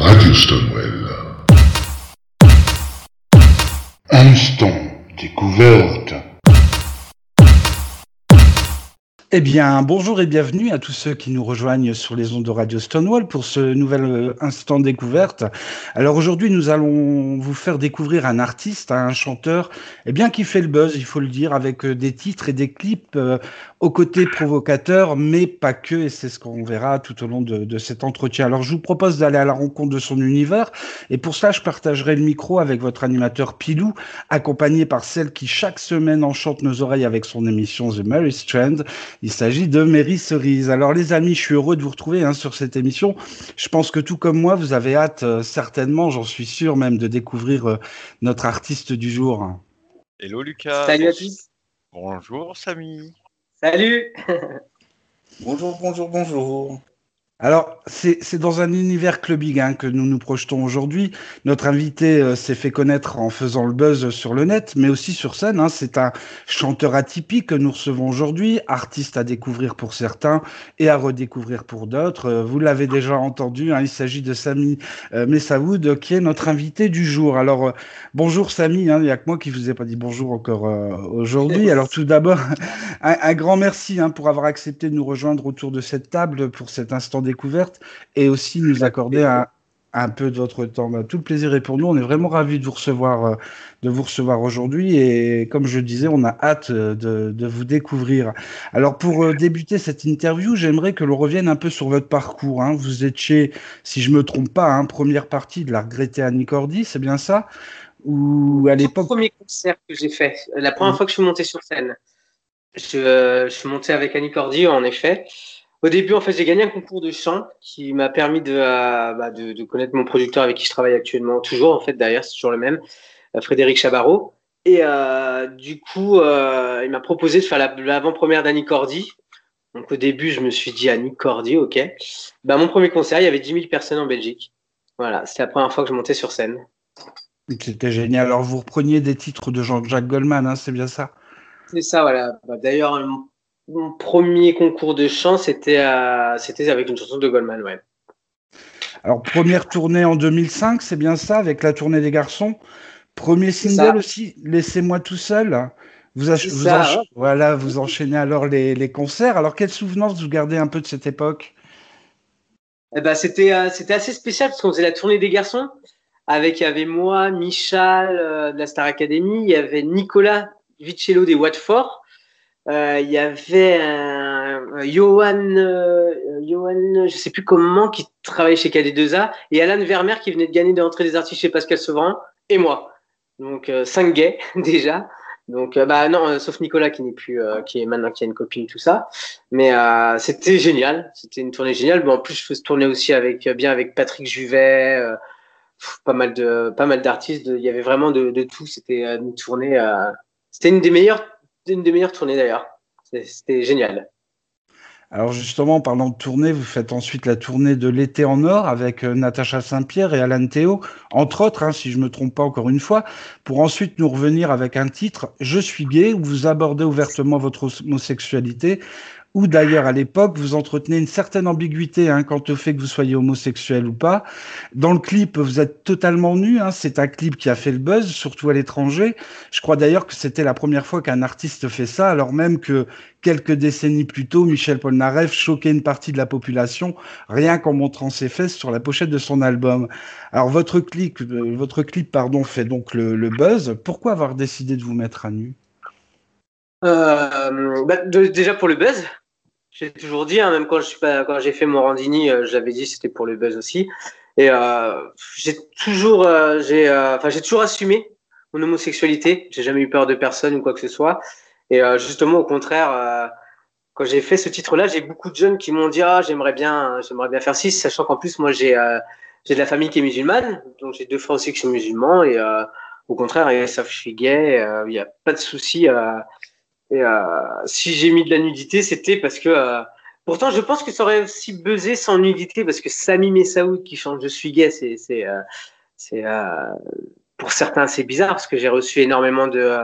Radio Stonewell. Instant découverte. Eh bien, bonjour et bienvenue à tous ceux qui nous rejoignent sur les ondes de Radio Stonewall pour ce nouvel euh, instant découverte. Alors aujourd'hui, nous allons vous faire découvrir un artiste, un chanteur, eh bien qui fait le buzz, il faut le dire, avec euh, des titres et des clips euh, au côté provocateur, mais pas que, et c'est ce qu'on verra tout au long de, de, cet entretien. Alors je vous propose d'aller à la rencontre de son univers, et pour cela, je partagerai le micro avec votre animateur Pilou, accompagné par celle qui chaque semaine enchante nos oreilles avec son émission The Mary Strand. Il s'agit de Mary Cerise. Alors les amis, je suis heureux de vous retrouver hein, sur cette émission. Je pense que tout comme moi, vous avez hâte euh, certainement, j'en suis sûr même, de découvrir euh, notre artiste du jour. Hello Lucas. Salut à tous. Bonjour Samy. Salut. bonjour, bonjour, bonjour. Alors, c'est dans un univers clubbing hein, que nous nous projetons aujourd'hui. Notre invité euh, s'est fait connaître en faisant le buzz sur le net, mais aussi sur scène. Hein. C'est un chanteur atypique que nous recevons aujourd'hui, artiste à découvrir pour certains et à redécouvrir pour d'autres. Euh, vous l'avez déjà entendu, hein, il s'agit de Samy euh, Messaoud, qui est notre invité du jour. Alors, euh, bonjour Samy, hein, il n'y a que moi qui vous ai pas dit bonjour encore aujourd'hui. Alors, tout d'abord, un, un, grand merci hein, pour avoir accepté de nous rejoindre autour de cette table pour cet instant découverte et aussi nous accorder un, un peu de votre temps. Bah, tout le plaisir est pour nous. On est vraiment ravis de vous recevoir, euh, de vous recevoir aujourd'hui. Et comme je disais, on a hâte de, de vous découvrir. Alors pour euh, débuter cette interview, j'aimerais que l'on revienne un peu sur votre parcours. Hein. Vous étiez, si je me trompe pas, hein, première partie de la regrettée Annie Cordy, c'est bien ça? Ou à l'époque. Le premier concert que j'ai fait, la première mmh. fois que je suis monté sur scène, je, euh, je suis monté avec Annie Cordy, en effet. Au début, en fait, j'ai gagné un concours de chant qui m'a permis de, euh, bah, de, de, connaître mon producteur avec qui je travaille actuellement, toujours en fait, d'ailleurs, c'est toujours le même, euh, Frédéric Chabarot. Et euh, du coup, euh, il m'a proposé de faire l'avant-première d'Annie Cordy. Donc au début, je me suis dit Annie Cordy, ok. Bah, mon premier concert, il y avait 10 000 personnes en Belgique. Voilà, c'était la première fois que je montais sur scène. C'était génial. Alors vous repreniez des titres de Jean-Jacques Goldman, hein, c'est bien ça? C'est ça, voilà. Bah, D'ailleurs, mon premier concours de chant, c'était c'était avec une chanson de Goldman, ouais. Alors, première tournée en 2005, c'est bien ça, avec la tournée des garçons. Premier single aussi, Laissez-moi tout seul. Vous, ça, voilà, vous enchaînez alors les, les, concerts. Alors, quelle souvenance vous gardez un peu de cette époque? Eh ben, C'était euh, assez spécial parce qu'on faisait la tournée des garçons. Avec, il y avait moi, Michal euh, de la Star Academy, il y avait Nicolas Vicello des Watford. Euh, il y avait Johan, euh, Johan, je sais plus comment, qui travaillait chez KD2A, et Alan Vermeer qui venait de gagner de l'entrée des artistes chez Pascal Sevran, et moi. Donc euh, cinq gays déjà. Donc bah non, sauf Nicolas qui n'est plus, qui est maintenant qui a une copine tout ça. Mais c'était génial, c'était une tournée géniale. Bon, en plus je faisais tourner aussi avec bien avec Patrick Juvet, pas mal de pas mal d'artistes. Il y avait vraiment de, de tout. C'était une tournée, c'était une des meilleures une des meilleures d'ailleurs. C'était génial. Alors justement, en parlant de tournée, vous faites ensuite la tournée de l'été en or avec euh, Natacha Saint-Pierre et Alan Théo, entre autres, hein, si je me trompe pas encore une fois, pour ensuite nous revenir avec un titre « Je suis gay » où vous abordez ouvertement votre homosexualité, ou d'ailleurs à l'époque, vous entretenez une certaine ambiguïté hein, quant au fait que vous soyez homosexuel ou pas. Dans le clip, vous êtes totalement nu, hein, c'est un clip qui a fait le buzz, surtout à l'étranger. Je crois d'ailleurs que c'était la première fois qu'un artiste fait ça, alors même que quelques décennies plus tôt, Michel Polnareff choquait une partie de la population rien qu'en montrant ses fesses sur la pochette de son album. Alors votre clip, euh, pardon, fait donc le, buzz. Pourquoi avoir décidé de vous mettre à nu? Euh, bah, déjà pour le buzz. J'ai toujours dit, hein, même quand pas, quand j'ai fait mon Randini, euh, j'avais dit c'était pour le buzz aussi. Et euh, j'ai toujours, euh, j'ai, enfin j'ai toujours assumé mon homosexualité. J'ai jamais eu peur de personne ou quoi que ce soit. Et justement, au contraire, quand j'ai fait ce titre-là, j'ai beaucoup de jeunes qui m'ont dit ah j'aimerais bien, j'aimerais bien faire ci, sachant qu'en plus moi j'ai j'ai de la famille qui est musulmane, donc j'ai deux frères aussi qui sont musulmans et au contraire ils savent que je suis gay, il n'y a pas de souci. Et euh, si j'ai mis de la nudité, c'était parce que. Euh, pourtant, je pense que ça aurait aussi buzzé sans nudité, parce que Sami Messaoud qui chante Je suis gay, c'est. c'est, euh, c'est pour certains, c'est bizarre, parce que j'ai reçu énormément de.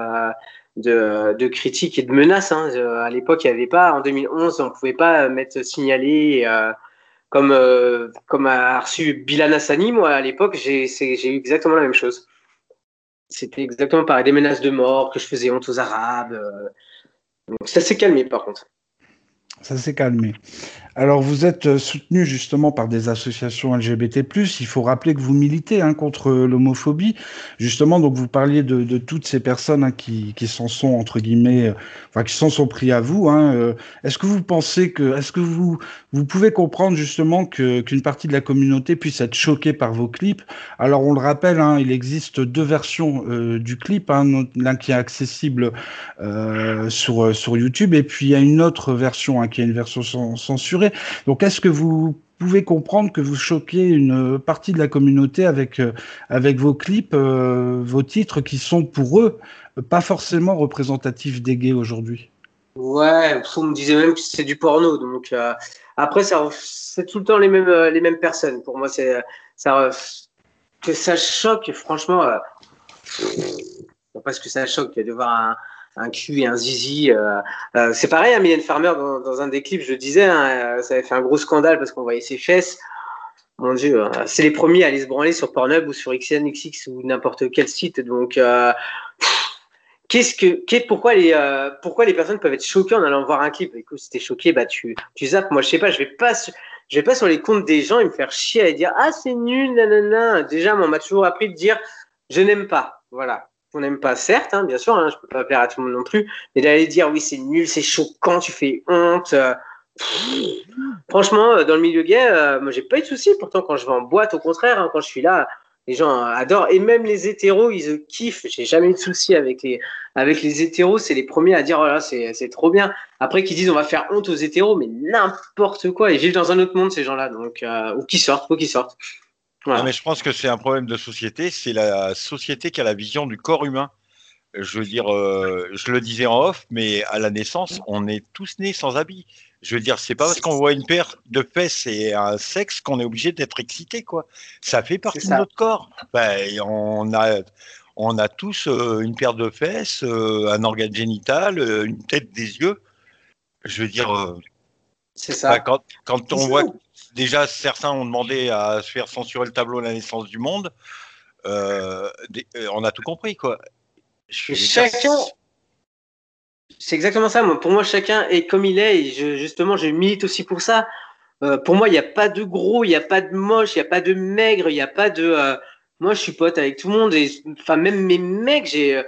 De, de, critiques et de menaces. Hein. À l'époque, il n'y avait pas, en 2011, on ne pouvait pas mettre signalé. Euh, comme, euh, comme a reçu Bilal Hassani, moi à l'époque, j'ai eu exactement la même chose. C'était exactement pareil, des menaces de mort, que je faisais honte aux Arabes. Ça s'est calmé par contre. Ça s'est calmé. Alors, vous êtes euh, soutenu justement par des associations LGBT+. Il faut rappeler que vous militez hein, contre l'homophobie. Justement, donc vous parliez de, de toutes ces personnes hein, qui, qui s'en sont entre guillemets, euh, enfin qui s'en sont pris à vous. Hein, euh, est-ce que vous pensez que, est-ce que vous vous pouvez comprendre justement qu'une partie de la communauté puisse être choquée par vos clips? Alors, on le rappelle, hein, il existe deux versions euh, du clip. Hein, l'un qui est accessible sur sur YouTube et puis il y a une autre version hein, qui est une version censurée donc, est-ce que vous pouvez comprendre que vous choquez une partie de la communauté avec, euh, avec vos clips, euh, vos titres qui sont pour eux pas forcément représentatifs des gays aujourd'hui? Ouais, on me disait même que c'est du porno. Donc, euh, après, c'est tout le temps les mêmes, les mêmes personnes. Pour moi, c'est ça, que ça choque, franchement. pas ce que ça choque de voir un, un cul et un zizi. Euh, euh, c'est pareil, à hein, Farmer, dans, dans, un des clips, je disais, hein, euh, ça avait fait un gros scandale parce qu'on voyait ses fesses. Mon Dieu, c'est les premiers à aller se branler sur Pornhub ou sur XNXX ou n'importe quel site. Donc, qu'est-ce que, pourquoi les, pourquoi les personnes peuvent être choquées en allant voir un clip? Écoute, si t'es choqué, bah tu, tu zappes. Moi, je sais pas, je vais pas, je vais pas sur les comptes des gens et me faire chier à dire ah c'est nul, nanana. Déjà, on m'a toujours appris de dire je n'aime pas. Voilà qu'on n'aime pas, certes, hein, bien sûr, hein, je peux pas plaire à tout le monde non plus, mais d'aller dire oui, c'est nul, c'est choquant, tu fais honte. Euh, franchement, euh, dans le milieu gay, euh, moi, j'ai pas eu de soucis. Pourtant, quand je vais en boîte, au contraire, hein, quand je suis là, les gens adorent. Et même les hétéros, ils kiffent. J'ai jamais eu de soucis avec les, avec les hétéros. C'est les premiers à dire, oh là, c'est, trop bien. Après, qu'ils disent, on va faire honte aux hétéros, mais n'importe quoi. Ils vivent dans un autre monde, ces gens-là. Donc, ou qui sortent, ou qui sortent mais je pense que c'est un problème de société. C'est la société qui a la vision du corps humain. Je veux dire, euh, je le disais en off, mais à la naissance, on est tous nés sans habit. Je veux dire, c'est pas parce qu'on voit une paire de fesses et un sexe qu'on est obligé d'être excité, quoi. Ça fait partie de notre corps. Ben, on a, on a tous euh, une paire de fesses, euh, un organe génital, une tête, des yeux. Je veux dire. c'est ça. Ben, quand, quand on voit déjà, certains ont demandé à se faire censurer le tableau de la naissance du monde. Euh, euh, on a tout compris, quoi. Chacun. C'est exactement ça. Moi, pour moi, chacun est comme il est. Et justement, je milite aussi pour ça. Euh, pour moi, il n'y a pas de gros, il n'y a pas de moche, il n'y a pas de maigre, il n'y a pas de. moi, je suis pote avec tout le monde. Et enfin, même mes mecs, j'ai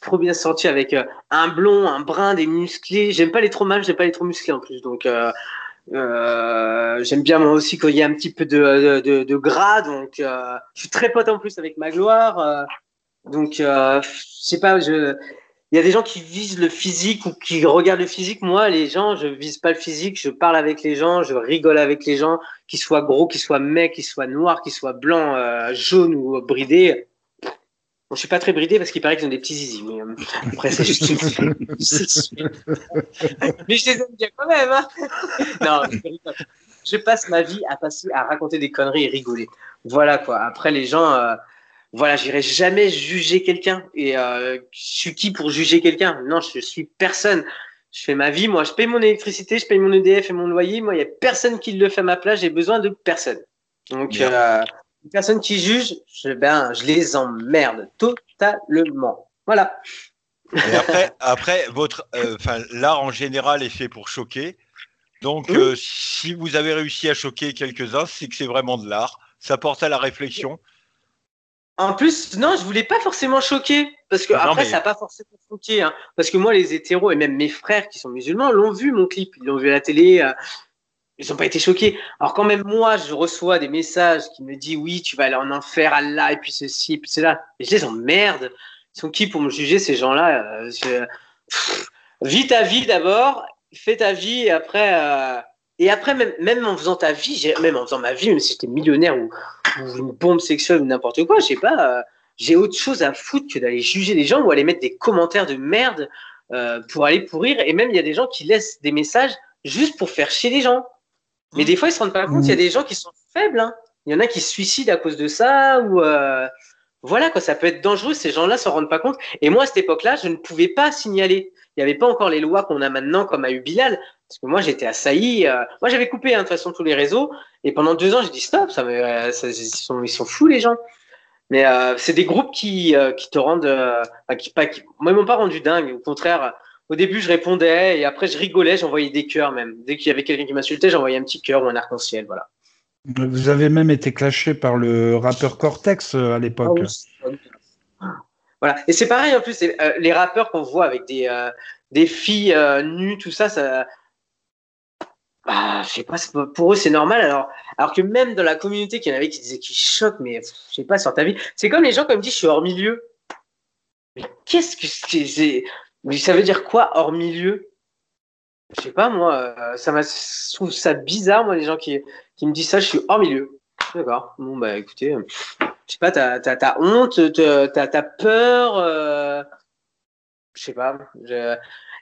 trop bien sorti avec un blond, un brun, des musclés. J'aime pas les trop mâles, j'aime pas les trop musclés en plus. Donc, euh, j'aime bien moi aussi quand il y a un petit peu de, de, de gras, donc euh, je suis très pote en plus avec Magloire. Euh, donc euh, je sais pas, je, il y a des gens qui visent le physique ou qui regardent le physique. Moi, les gens, je vise pas le physique, je parle avec les gens, je rigole avec les gens, qu'ils soient gros, qu'ils soient mecs, qu'ils soient noirs, qu'ils soient blancs, euh, jaunes ou bridés. Bon, je suis pas très bridé parce qu'il paraît qu'ils ont des petits zizi, mais euh, après c'est juste une... mais je les aime bien quand même. Hein non, je passe ma vie à passer à raconter des conneries et rigoler. Voilà quoi. Après les gens, euh, voilà, j'irai jamais juger quelqu'un. Et euh, je suis qui pour juger quelqu'un? Non, je suis personne. Je fais ma vie, moi, je paye mon électricité, je paye mon EDF et mon loyer. Moi, il y a personne qui le fait à ma place. J'ai besoin de personne. Donc, euh, les personnes qui jugent, je, ben, je les emmerde totalement. Voilà. Et après, après votre, euh, l'art en général est fait pour choquer. Donc, euh, si vous avez réussi à choquer quelques-uns, c'est que c'est vraiment de l'art. Ça porte à la réflexion. En plus, non, je voulais pas forcément choquer, parce que après, ça n'a pas forcément choqué, hein. parce que moi, les hétéros et même mes frères qui sont musulmans l'ont vu mon clip, ils l'ont vu à la télé. Euh, ils n'ont pas été choqués. Alors quand même moi, je reçois des messages qui me disent oui, tu vas aller en enfer, Allah, et puis ceci, et puis cela. Et je les emmerde. Ils sont qui pour me juger ces gens-là euh, Vis ta vie d'abord, fais ta vie, et après, euh, et après même, même en faisant ta vie, même en faisant ma vie, même si j'étais millionnaire ou, une bombe sexuelle ou n'importe quoi, je sais pas, euh, j'ai autre chose à foutre que d'aller juger les gens ou aller mettre des commentaires de merde pour aller pourrir. Et même il y a des gens qui laissent des messages juste pour faire chier les gens. Mais des fois, ils se rendent pas compte. Il y a des gens qui sont faibles. Hein. Il y en a qui se suicident à cause de ça. Ou euh... voilà, quoi, ça peut être dangereux. Ces gens-là se rendent pas compte. Et moi, à cette époque-là, je ne pouvais pas signaler. Il n'y avait pas encore les lois qu'on a maintenant, comme a eu Bilal. Parce que moi, j'étais assailli. euh, moi, j'avais coupé hein, de toute façon tous les réseaux. Et pendant deux ans, j'ai dit stop, ça, me- euh, ça- ils, sont, ils sont fous, les gens. Mais euh, c'est des groupes qui, euh, qui te rendent. euh, qui, pas, qui, moi, ils m'ont pas rendu dingue. Au contraire, au début, je répondais et après, je rigolais, j'envoyais des cœurs même. Dès qu'il y avait quelqu'un qui m'insultait, j'envoyais un petit cœur ou un arc-en-ciel. Voilà. Vous avez même été clashé par le rappeur Cortex euh, à l'époque. Ah oui. Voilà. Et c'est pareil en plus, euh, les rappeurs qu'on voit avec des, euh, des filles euh, nues, tout ça, ça. Bah, je sais pas, pour eux c'est normal. Alors, alors que même dans la communauté, qu'il y en avait qui disaient qu'ils choquent, mais je sais pas, sur ta vie. C'est comme les gens qui me disent je suis hors milieu. Mais qu'est-ce que c'est- mais ça veut dire quoi hors milieu? Je sais pas, moi, euh, ça m'a, trouve ça bizarre, moi, les gens qui, qui me disent ça, je suis hors milieu. D'accord. Bon, bah écoutez, euh, je sais pas, t'as, t'as, honte, t'as, t'as, peur, euh, je sais pas.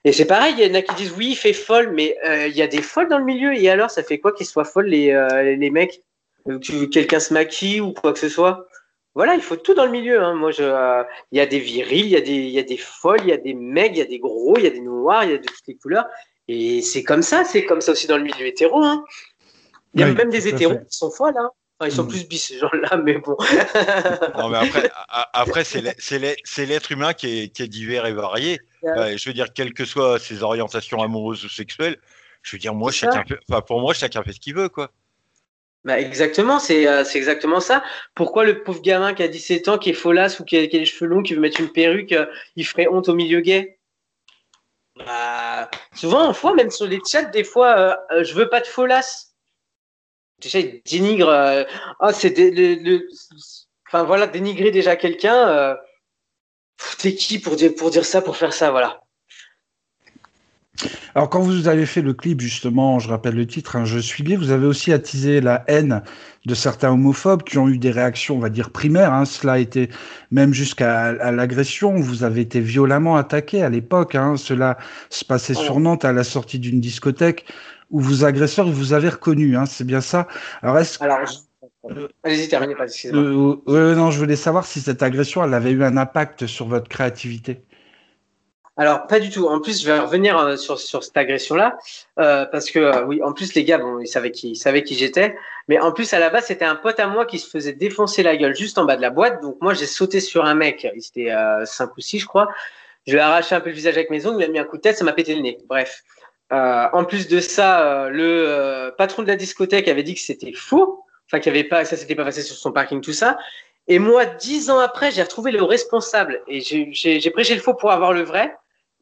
Et c'est pareil, il y en a qui disent oui, il fait folle, mais euh, il y a des folles dans le milieu, et alors ça fait quoi qu'ils soient folles, les, euh, les mecs? Euh, que Quelqu'un se maquille ou quoi que ce soit? Voilà, il faut tout dans le milieu. Hein. Moi, je, euh, il y a des virils, il y a des, y a des folles, il y a des mecs, il y a des gros, il y a des noirs, il y a de toutes les couleurs. Et c'est comme ça, c'est comme ça aussi dans le milieu hétéro. Hein. Il y a Oui, même des hétéros fait. qui sont folles. Hein. Enfin, ils sont Mm. plus bis, ces gens-là, mais bon. Non, mais après, après c'est l'être- humain qui est, qui est divers et varié. Ouais. Euh, je veux dire, quelles que soient ses orientations amoureuses ou sexuelles, je veux dire, moi, chacun fait, enfin, pour moi, chacun fait ce qu'il veut, quoi. Bah exactement, c'est euh, c'est exactement ça. Pourquoi le pauvre gamin qui a 17 ans, qui est folasse ou qui a, qui les cheveux longs, qui veut mettre une perruque, euh, il ferait honte au milieu gay? Bah, Souvent, on voit même sur les chats, des fois, euh, euh, je veux pas de folasse. Déjà, ils dénigrent. euh, oh, c'est dé- le, le- Enfin voilà, dénigrer déjà quelqu'un. Euh... T'es qui pour dire, pour dire ça, pour faire ça, voilà. Alors quand vous avez fait le clip justement, je rappelle le titre, hein, Je suis gay, vous avez aussi attisé la haine de certains homophobes qui ont eu des réactions, on va dire primaires. Hein. Cela a été même jusqu'à à l'agression. Vous avez été violemment attaqué à l'époque. Hein. Cela se passait sur Nantes à la sortie d'une discothèque où vos agresseurs vous avez reconnu. Hein. C'est bien ça. Alors est-ce que Alors, je- allez-y, terminez pas, euh, euh, non, je voulais savoir si cette agression, elle avait eu un impact sur votre créativité. Alors, pas du tout. En plus, je vais revenir euh, sur, sur cette agression-là, euh, parce que, euh, oui, en plus, les gars, bon, ils savaient qui, ils savaient qui j'étais, mais en plus, à la base, c'était un pote à moi qui se faisait défoncer la gueule juste en bas de la boîte. Donc, moi, j'ai sauté sur un mec, il était euh, 5 ou 6, je crois. Je lui ai arraché un peu le visage avec mes ongles, il m'a mis un coup de tête, ça m'a pété le nez. Bref. Euh, en plus de ça, euh, le patron de la discothèque avait dit que c'était faux, enfin, qu'il avait pas, ça s'était pas passé sur son parking, tout ça. Et moi, dix ans après, j'ai retrouvé le responsable et j'ai prêché le faux pour avoir le vrai.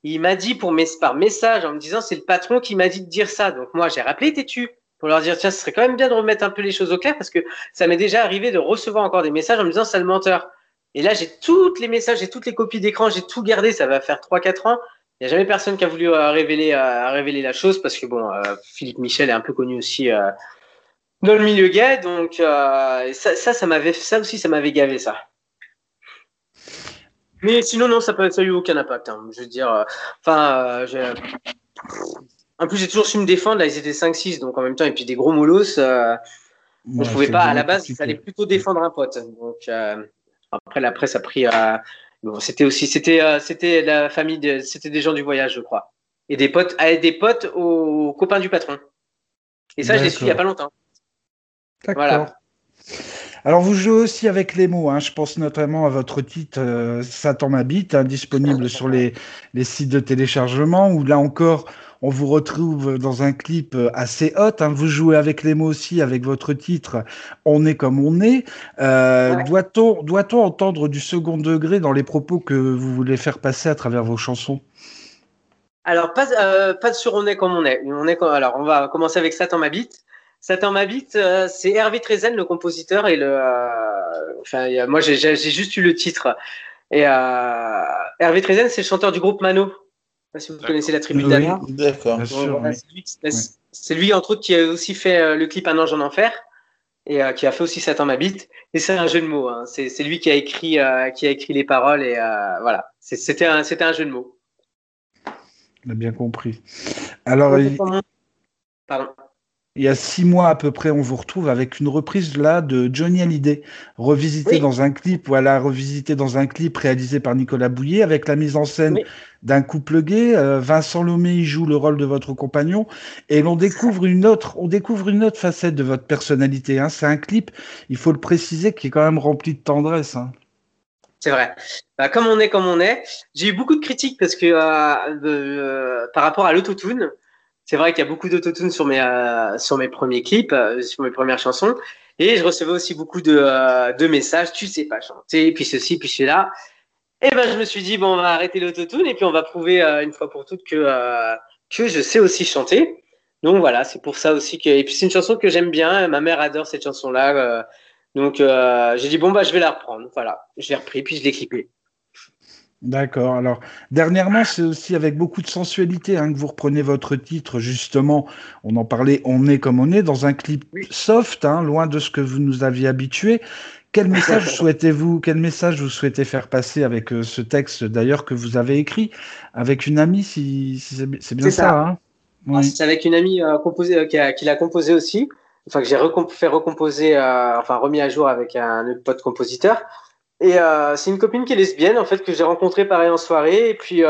Il m'a dit pour mes, par message en me disant c'est le patron qui m'a dit de dire ça. Donc moi j'ai rappelé Tétu pour leur dire tiens ce serait quand même bien de remettre un peu les choses au clair parce que ça m'est déjà arrivé de recevoir encore des messages en me disant sale menteur. Et là j'ai toutes les messages, j'ai toutes les copies d'écran, j'ai tout gardé, ça va faire 3-4 ans. Il n'y a jamais personne qui a voulu euh, révéler, euh, révéler la chose parce que bon, euh, Philippe Michel est un peu connu aussi euh, dans le milieu gay, donc ça, ça, ça m'avait, ça aussi, ça m'avait gavé ça. Mais sinon, non, ça n'a eu aucun impact. hein. Je veux dire, euh, enfin, euh, j'ai- en plus, j'ai toujours su me défendre. Là, ils étaient 5-6, donc en même temps, et puis des gros molosses. euh, on Ouais, pouvait pas, à la base, il fallait plutôt défendre un pote. Donc, euh, après, la presse a pris. euh, bon, c'était aussi, c'était, euh, c'était la famille, de- c'était des gens du voyage, je crois. Et des potes, ah, des potes aux copains du patron. Et ça, je l'ai su il n'y a pas longtemps. D'accord. Voilà. Alors, vous jouez aussi avec les mots. Hein. Je pense notamment à votre titre euh, Satan m'habite, hein, disponible sur les, les sites de téléchargement, où là encore, on vous retrouve dans un clip euh, assez hot. hein. Vous jouez avec les mots aussi, avec votre titre On est comme on est. Euh, Ouais. Doit-on doit entendre du second degré dans les propos que vous voulez faire passer à travers vos chansons? Alors, pas, euh, pas de sur on est comme on est. On est comme- alors, on va commencer avec Satan m'habite. Satan m'habite, euh, c'est Hervé Trezen, le compositeur, et le. euh, enfin, moi, j'ai juste eu le titre. Et euh, Hervé Trezen, c'est le chanteur du groupe Mano. Je sais pas si vous D'accord. connaissez la tribu Oui. d'Anna. D'accord. Bien Bon, sûr, voilà, oui. c'est lui, qui- c'est lui, entre autres, qui a aussi fait euh, le clip Un ange en enfer et euh, qui a fait aussi Satan m'habite. Et c'est un jeu de mots. hein. C'est c'est lui qui a écrit, euh, qui a écrit les paroles et euh, voilà. C'est- C'était un, c'était un jeu de mots. On a bien compris. Alors, il, Pardon. Il y a six mois à peu près, on vous retrouve avec une reprise là de Johnny Hallyday, revisité Oui. dans un clip, voilà, revisité dans un clip réalisé par Nicolas Bouillet avec la mise en scène Oui. d'un couple gay. Euh, Vincent Lomé y joue le rôle de votre compagnon et l'on découvre une autre, on découvre une autre facette de votre personnalité. Hein. C'est un clip, il faut le préciser, qui est quand même rempli de tendresse. Hein. C'est vrai. Bah, comme on est, comme on est. J'ai eu beaucoup de critiques parce que euh, euh, par rapport à l'autotune, c'est vrai qu'il y a beaucoup d'autotune sur mes sur mes premiers clips, sur mes premières chansons. Et je recevais aussi beaucoup de, de messages, tu sais pas chanter, puis ceci, puis cela. Et ben, je me suis dit, bon, on va arrêter l'autotune et puis on va prouver euh, une fois pour toutes que, euh, que je sais aussi chanter. Donc voilà, c'est pour ça aussi que. Et puis c'est une chanson que j'aime bien. Ma mère adore cette chanson-là. Euh, donc j'ai dit, bon, bah, je vais la reprendre. Voilà, je l'ai repris, puis je l'ai clippé. D'accord. Alors, dernièrement, c'est aussi avec beaucoup de sensualité hein, que vous reprenez votre titre, justement. On en parlait, on est comme on est, dans un clip soft, hein, loin de ce que vous nous aviez habitué. Quel message souhaitez-vous, quel message vous souhaitez faire passer avec euh, ce texte d'ailleurs que vous avez écrit avec une amie, si, c'est bien ça, hein? Ah, C'est avec une amie euh, composée, euh, qui, l'a composé aussi, enfin que j'ai fait recomposer, enfin remis à jour avec un autre pote compositeur. Et c'est une copine qui est lesbienne en fait que j'ai rencontrée pareil en soirée et puis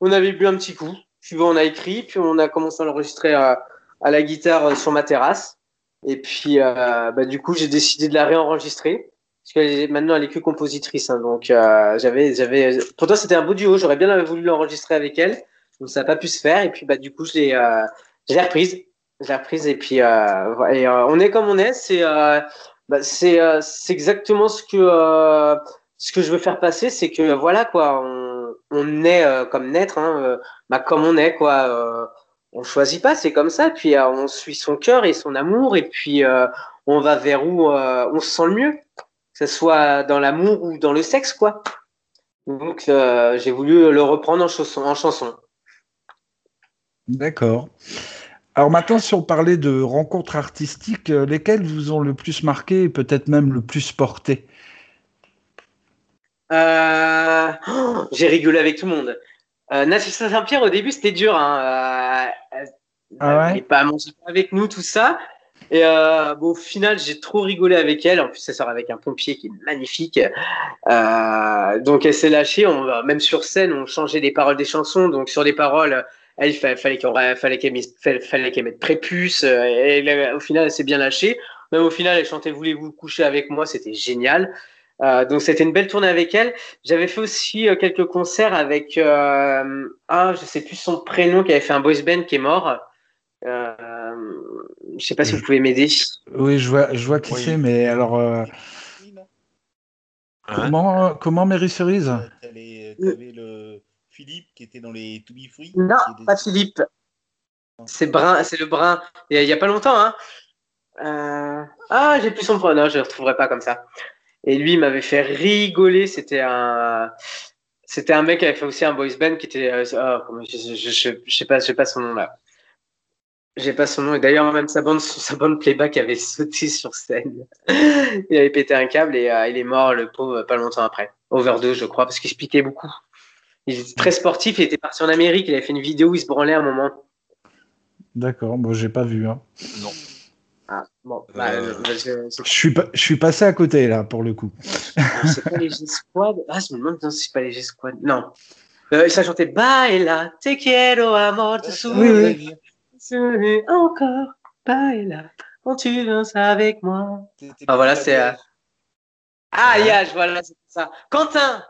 on avait bu un petit coup. Puis on a écrit, puis on a commencé à l'enregistrer à la guitare sur ma terrasse. Et puis bah, du coup j'ai décidé de la réenregistrer parce que maintenant elle est que compositrice. Hein, donc euh, j'avais, j'avais. Pourtant c'était un beau duo. J'aurais bien voulu l'enregistrer avec elle. Donc ça n'a pas pu se faire. Et puis bah du coup je l'ai, euh, j'ai reprise. J'ai reprise et puis euh, et, euh, on est comme on est. C'est, euh, bah, c'est, c'est exactement ce que ce que je veux faire passer, c'est que voilà quoi, on, on est comme naître, hein, bah, comme on est quoi. on choisit pas, c'est comme ça. Puis on suit son cœur et son amour et puis on va vers où on se sent le mieux que ce soit dans l'amour ou dans le sexe, quoi. Donc, euh, j'ai voulu le reprendre. En chanson. D'accord. Alors maintenant, si on parlait de rencontres artistiques, euh, lesquelles vous ont le plus marqué et peut-être même le plus porté? Euh... J'ai rigolé avec tout le monde. Euh, Saint-Pierre, au début, c'était dur. Hein. Euh, ah ouais? pas manger avec nous, tout ça. Et euh, bon, au final, j'ai trop rigolé avec elle. En plus, elle sort avec un pompier qui est magnifique. Euh, donc, elle s'est lâchée. On, même sur scène, on changeait les paroles des chansons. Donc, sur les paroles, elle fallait, fallait qu'elle fallait fallait mette prépuce. Et au final, elle s'est bien lâchée. Même au final, elle chantait Voulez-vous coucher avec moi? C'était génial. Euh, donc c'était une belle tournée avec elle. J'avais fait aussi euh, quelques concerts avec euh, ah je sais plus son prénom qui avait fait un boys band qui est mort. Euh, je sais pas si vous pouvez m'aider. Oui, je vois, je vois qui c'est, mais alors. Euh... Hein? comment, comment Mary Cerise? Tu avais le Philippe qui était dans les To Be Free Non, pas Philippe. C'est brun, c'est le brun. Il y a pas longtemps, hein. Euh... Ah, j'ai plus son prénom. Non, je le retrouverai pas comme ça. Et lui, il m'avait fait rigoler. C'était un, c'était un mec qui avait fait aussi un boys band qui était, euh... oh, je, je, je, je, sais pas, je sais pas son nom là. J'ai pas son nom. Et d'ailleurs, même sa bande, sa bande playback avait sauté sur scène. il avait pété un câble et euh, il est mort, le pauvre, pas longtemps après. Overdose, je crois, parce qu'il se piquait beaucoup. Il était très sportif. Il était parti en Amérique. Il avait fait une vidéo où il se branlait un moment. D'accord. Bon, j'ai pas vu. Hein. Non. Ah, bon, bah, euh... je, je, suis pas, je suis passé à côté là pour le coup. c'est pas les G-Squad? Ah, je me demande si c'est pas les G-Squad. Non. Euh, ça chantait Baila, te quiero amor, te oui, oui encore là quand tu danses avec moi. Ah voilà, c'est. Euh... Ah, Aliage, voilà, c'est ça. Quentin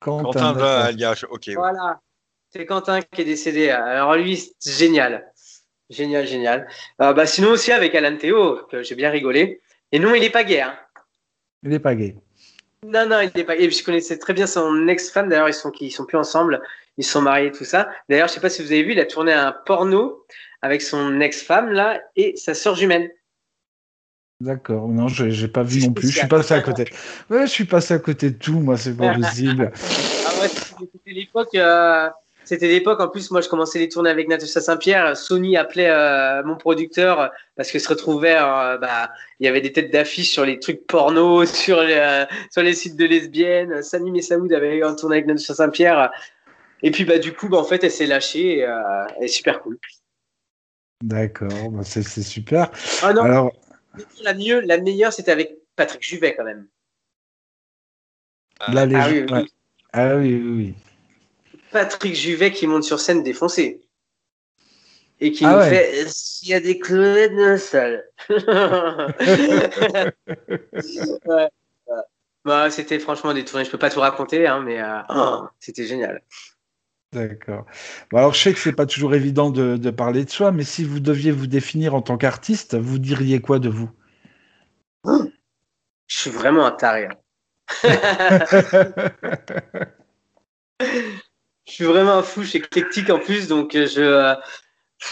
Quentin, va Aliage, ok. Voilà, c'est Quentin qui est décédé. Alors lui, c'est génial. Génial, génial. Euh, bah, sinon aussi avec Alan Théo, que j'ai bien rigolé. Et non, il n'est pas gay. Hein. Il n'est pas gay. Non, non, il n'est pas gay. Je connaissais très bien son ex-femme. D'ailleurs, ils sont, ils sont plus ensemble. Ils sont mariés, tout ça. D'ailleurs, je sais pas si vous avez vu, il a tourné un porno avec son ex-femme là et sa sœur jumelle. D'accord, non, je n'ai pas vu non plus. Je suis passé à côté. Ouais, je suis passé à côté de tout, moi, c'est pas possible. ah ouais, c'était l'époque. Euh, c'était l'époque. En plus, moi, je commençais les tournées avec Natacha Saint-Pierre. Sony appelait euh, mon producteur parce que se retrouvait. Euh, bah, il y avait des têtes d'affiche sur les trucs porno, sur les, sur les sites de lesbiennes. Samy Messaoud avait un tournée avec Natacha Saint-Pierre. Et puis, bah, du coup, bah, en fait, elle s'est lâchée. Et, elle est super cool. D'accord, bah c'est super. Ah non, Alors... la, mieux, la meilleure, c'était avec Patrick Juvet quand même. La ah, oui, oui. ah oui, oui, oui. Patrick Juvet qui monte sur scène défoncé. Et qui Ah nous ouais. fait S'il y a des clonettes dans la salle. Ouais. Bah, c'était franchement des tournées, je peux pas tout raconter, hein, mais euh, oh, c'était génial. D'accord. Bon, alors, je sais que c'est pas toujours évident de, de parler de soi, mais si vous deviez vous définir en tant qu'artiste, vous diriez quoi de vous? Je suis vraiment un taré. hein. Je suis vraiment un fou, je suis éclectique en plus, donc euh, je euh,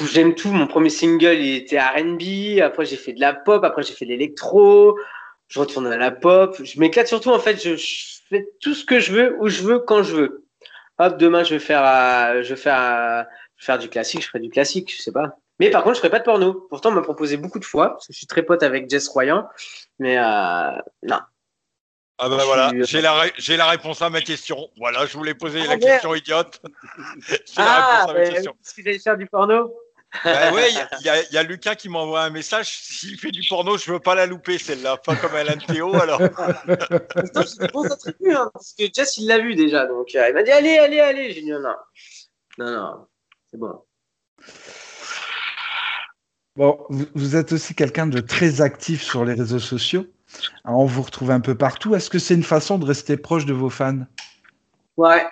j'aime tout. Mon premier single, il était R&B, après j'ai fait de la pop, après j'ai fait de l'électro, je retourne à la pop. Je m'éclate surtout, en fait, je, je fais tout ce que je veux, où je veux, quand je veux. Hop, demain je vais faire, euh, je vais faire, euh, je vais faire du classique, je ferai du classique, je sais pas. Mais par contre, je ferai pas de porno. Pourtant, on m'a proposé beaucoup de fois, parce que je suis très pote avec Jess Royan, mais euh, non. Ah ben voilà, j'ai la, ré- j'ai la réponse à ma question. Voilà, je voulais poser Ah, la merde. question idiote. j'ai la Ah, réponse à ma question. est-ce que j'allais faire du porno Bah ouais, il y a- y, Lucas qui m'envoie un message. S'il fait du porno, je veux pas la louper celle-là. Pas comme Alain Théo alors. Bons attributs, hein, parce que Jess, il l'a vu déjà. Donc, euh, il m'a dit Allez, allez, allez. J'ai dit Non, non. Non, non. C'est bon. Bon, vous, vous êtes aussi quelqu'un de très actif sur les réseaux sociaux. Alors, on vous retrouve un peu partout. Est-ce que c'est une façon de rester proche de vos fans? Ouais.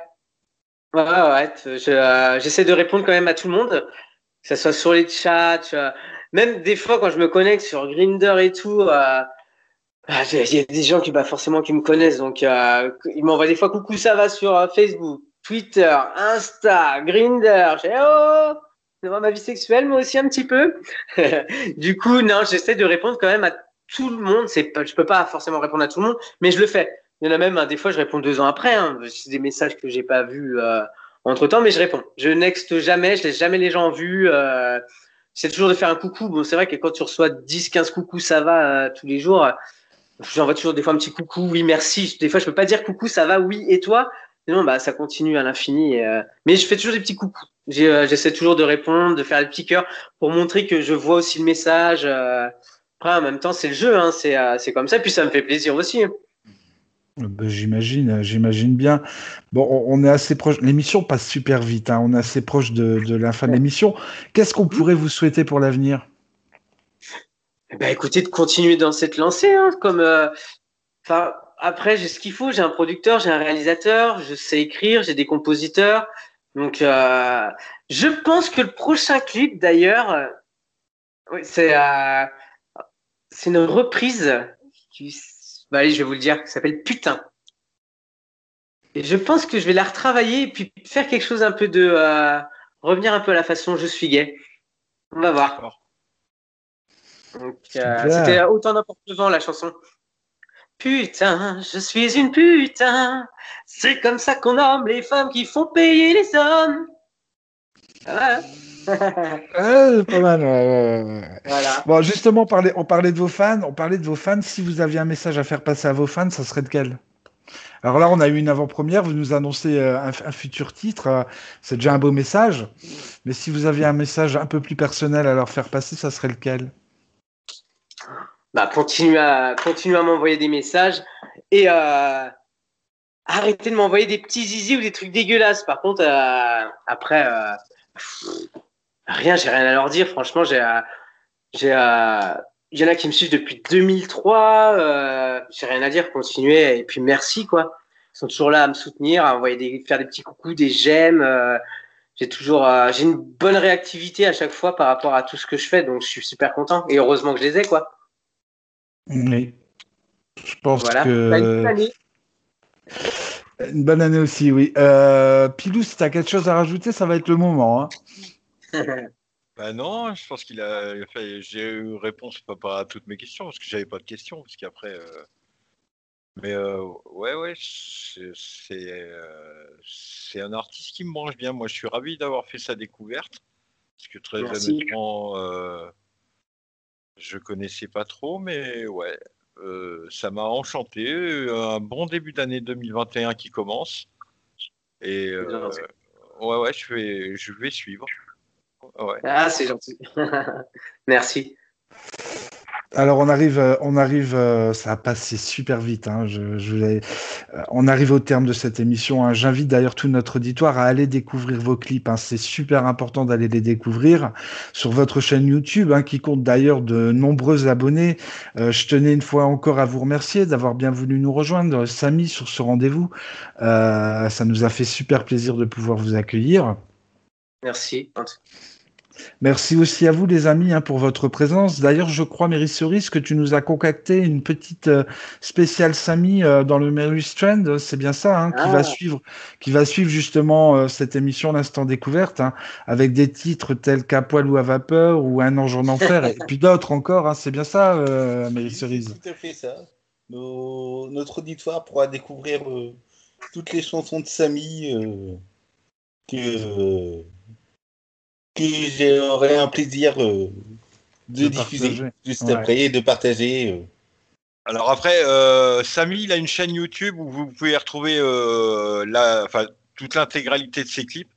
Ouais, ouais. je, euh, J'essaie de répondre quand même à tout le monde, que ce soit sur les chats. Même des fois, quand je me connecte sur Grinder et tout, euh, il y a des gens qui, bah, forcément, qui me connaissent. Donc, euh, ils m'envoient des fois coucou, ça va sur euh, Facebook, Twitter, Insta, Grinder. J'ai oh, voir ma vie sexuelle, moi aussi un petit peu. du coup, non, j'essaie de répondre quand même à tout le monde. C'est pas, je peux pas forcément répondre à tout le monde, mais je le fais. Il y en a même, hein, des fois, je réponds deux ans après. Hein, c'est des messages que j'ai pas vus entre temps, mais je réponds. Je nexte jamais, je laisse jamais les gens en vue. Euh, c'est toujours de faire un coucou. Bon, c'est vrai que quand tu reçois 10, 15 coucous, ça va euh, tous les jours. J'envoie toujours des fois un petit coucou, oui, merci. Des fois, je peux pas dire coucou, ça va, oui, et toi? Non, bah, ça continue à l'infini. euh, Mais je fais toujours des petits coucous. Euh, J'essaie toujours de répondre, de faire des petits cœurs pour montrer que je vois aussi le message. euh. Après, en même temps, c'est le jeu, hein, c'est euh, comme ça. Puis ça me fait plaisir aussi. Euh, ben, J'imagine, euh, j'imagine bien. Bon, on est assez proche. L'émission passe super vite. hein. On est assez proche de, de la fin de l'émission. Qu'est-ce qu'on pourrait vous souhaiter pour l'avenir? Ben, écoutez, de continuer dans cette lancée, hein, comme, euh, après, j'ai ce qu'il faut. J'ai un producteur, j'ai un réalisateur, je sais écrire, j'ai des compositeurs. Donc, euh, je pense que le prochain clip, d'ailleurs, euh, oui, c'est, c'est une reprise. Qui, bah, allez, je vais vous le dire, qui s'appelle Putain. Et je pense que je vais la retravailler et puis faire quelque chose un peu de, euh, revenir un peu à la façon je suis gay. On va voir. Euh, c'était autant n'importe vent la chanson. Putain, je suis une putain. C'est comme ça qu'on nomme les femmes qui font payer les hommes. Voilà. Ouais, Pas mal. ouais, voilà. Bon, justement, on parlait, on parlait de vos fans. On parlait de vos fans. Si vous aviez un message à faire passer à vos fans, ça serait lequel? Alors là, on a eu une avant-première. Vous nous annoncez euh, un, un futur titre. euh, C'est déjà un beau message. Mais si vous aviez un message un peu plus personnel à leur faire passer, ça serait lequel? Bah, continue à, continue à m'envoyer des messages et euh, arrêtez de m'envoyer des petits zizi ou des trucs dégueulasses. Par contre, euh, après, euh, rien, j'ai rien à leur dire. Franchement, j'ai, euh, j'ai, euh, il y en a qui me suivent depuis 2003. Euh, j'ai rien à dire. Continuez et puis merci quoi. Ils sont toujours là à me soutenir, à envoyer des, faire des petits coucous, des j'aime. euh, j'ai toujours, euh, j'ai une bonne réactivité à chaque fois par rapport à tout ce que je fais, donc je suis super content. Et heureusement que je les ai quoi. Oui. Je pense Voilà. que Bah, une bonne année. une bonne année aussi, oui. Pilou, si tu as quelque chose à rajouter, ça va être le moment. hein. Bah non, je pense qu'il a fait. J'ai eu réponse pas, pas à toutes mes questions parce que j'avais pas de questions parce qu'après. euh, Mais euh, ouais, ouais, c'est c'est euh, c'est un artiste qui me branche bien. Moi, je suis ravi d'avoir fait sa découverte parce que très Merci. honnêtement, euh, je connaissais pas trop, mais ouais, euh, ça m'a enchanté. Un bon début d'année 2021 qui commence et euh, ouais, ouais, je vais je vais suivre. Ouais. Ah, c'est gentil. Merci. Alors on arrive, euh, on arrive, euh, ça a passé super vite. Hein, je, je voulais- euh, on arrive au terme de cette émission. hein. J'invite d'ailleurs tout notre auditoire à aller découvrir vos clips. hein. C'est super important d'aller les découvrir sur votre chaîne YouTube, hein, qui compte d'ailleurs de nombreux abonnés. Euh, je tenais une fois encore à vous remercier d'avoir bien voulu nous rejoindre, Samy, sur ce rendez-vous. Euh, ça nous a fait super plaisir de pouvoir vous accueillir. Merci. Merci aussi à vous, les amis, hein, pour votre présence. D'ailleurs, je crois, Mary Cerise, que tu nous as concocté une petite euh, spéciale Samy euh, dans le Mary Strand. C'est bien ça, hein, qui Ah. va suivre, qui va suivre justement euh, cette émission l'instant découverte, hein, avec des titres tels qu'à poil ou à vapeur ou un ange en enfer, et puis d'autres encore. C'est bien ça, Mary Cerise? Tout à fait ça. Nos- Notre auditoire pourra découvrir toutes les chansons de Samy que, que j'aurai un plaisir euh, de, De diffuser partager. juste Ouais. après et de partager. euh. Alors après, euh, Samy, il a une chaîne YouTube où vous pouvez retrouver euh, la, enfin, toute l'intégralité de ses clips.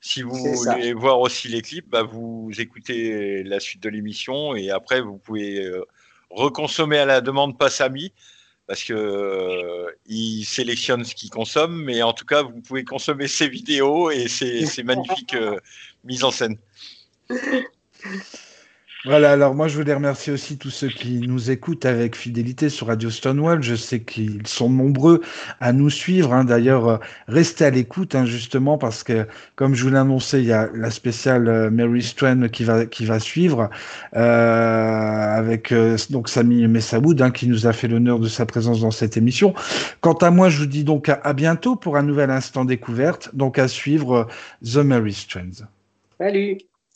Si vous voulez voir aussi les clips, bah, vous écoutez la suite de l'émission et après vous pouvez euh, reconsommer à la demande pas Samy parce que euh, sélectionne ce qu'il consomme, mais en tout cas vous pouvez consommer ses vidéos et ses, ses magnifiques euh, mises en scène. Voilà, alors moi je voulais remercier aussi tous ceux qui nous écoutent avec fidélité sur Radio Stonewall. Je sais qu'ils sont nombreux à nous suivre. hein. D'ailleurs, euh, restez à l'écoute hein, justement parce que, comme je vous l'ai annoncé, il y a la spéciale euh, Mary Strand qui va qui va suivre euh, avec euh, donc Messaoud hein, qui nous a fait l'honneur de sa présence dans cette émission. Quant à moi, je vous dis donc à, bientôt pour un nouvel instant découverte. Donc à suivre euh, The Mary Strands. Salut.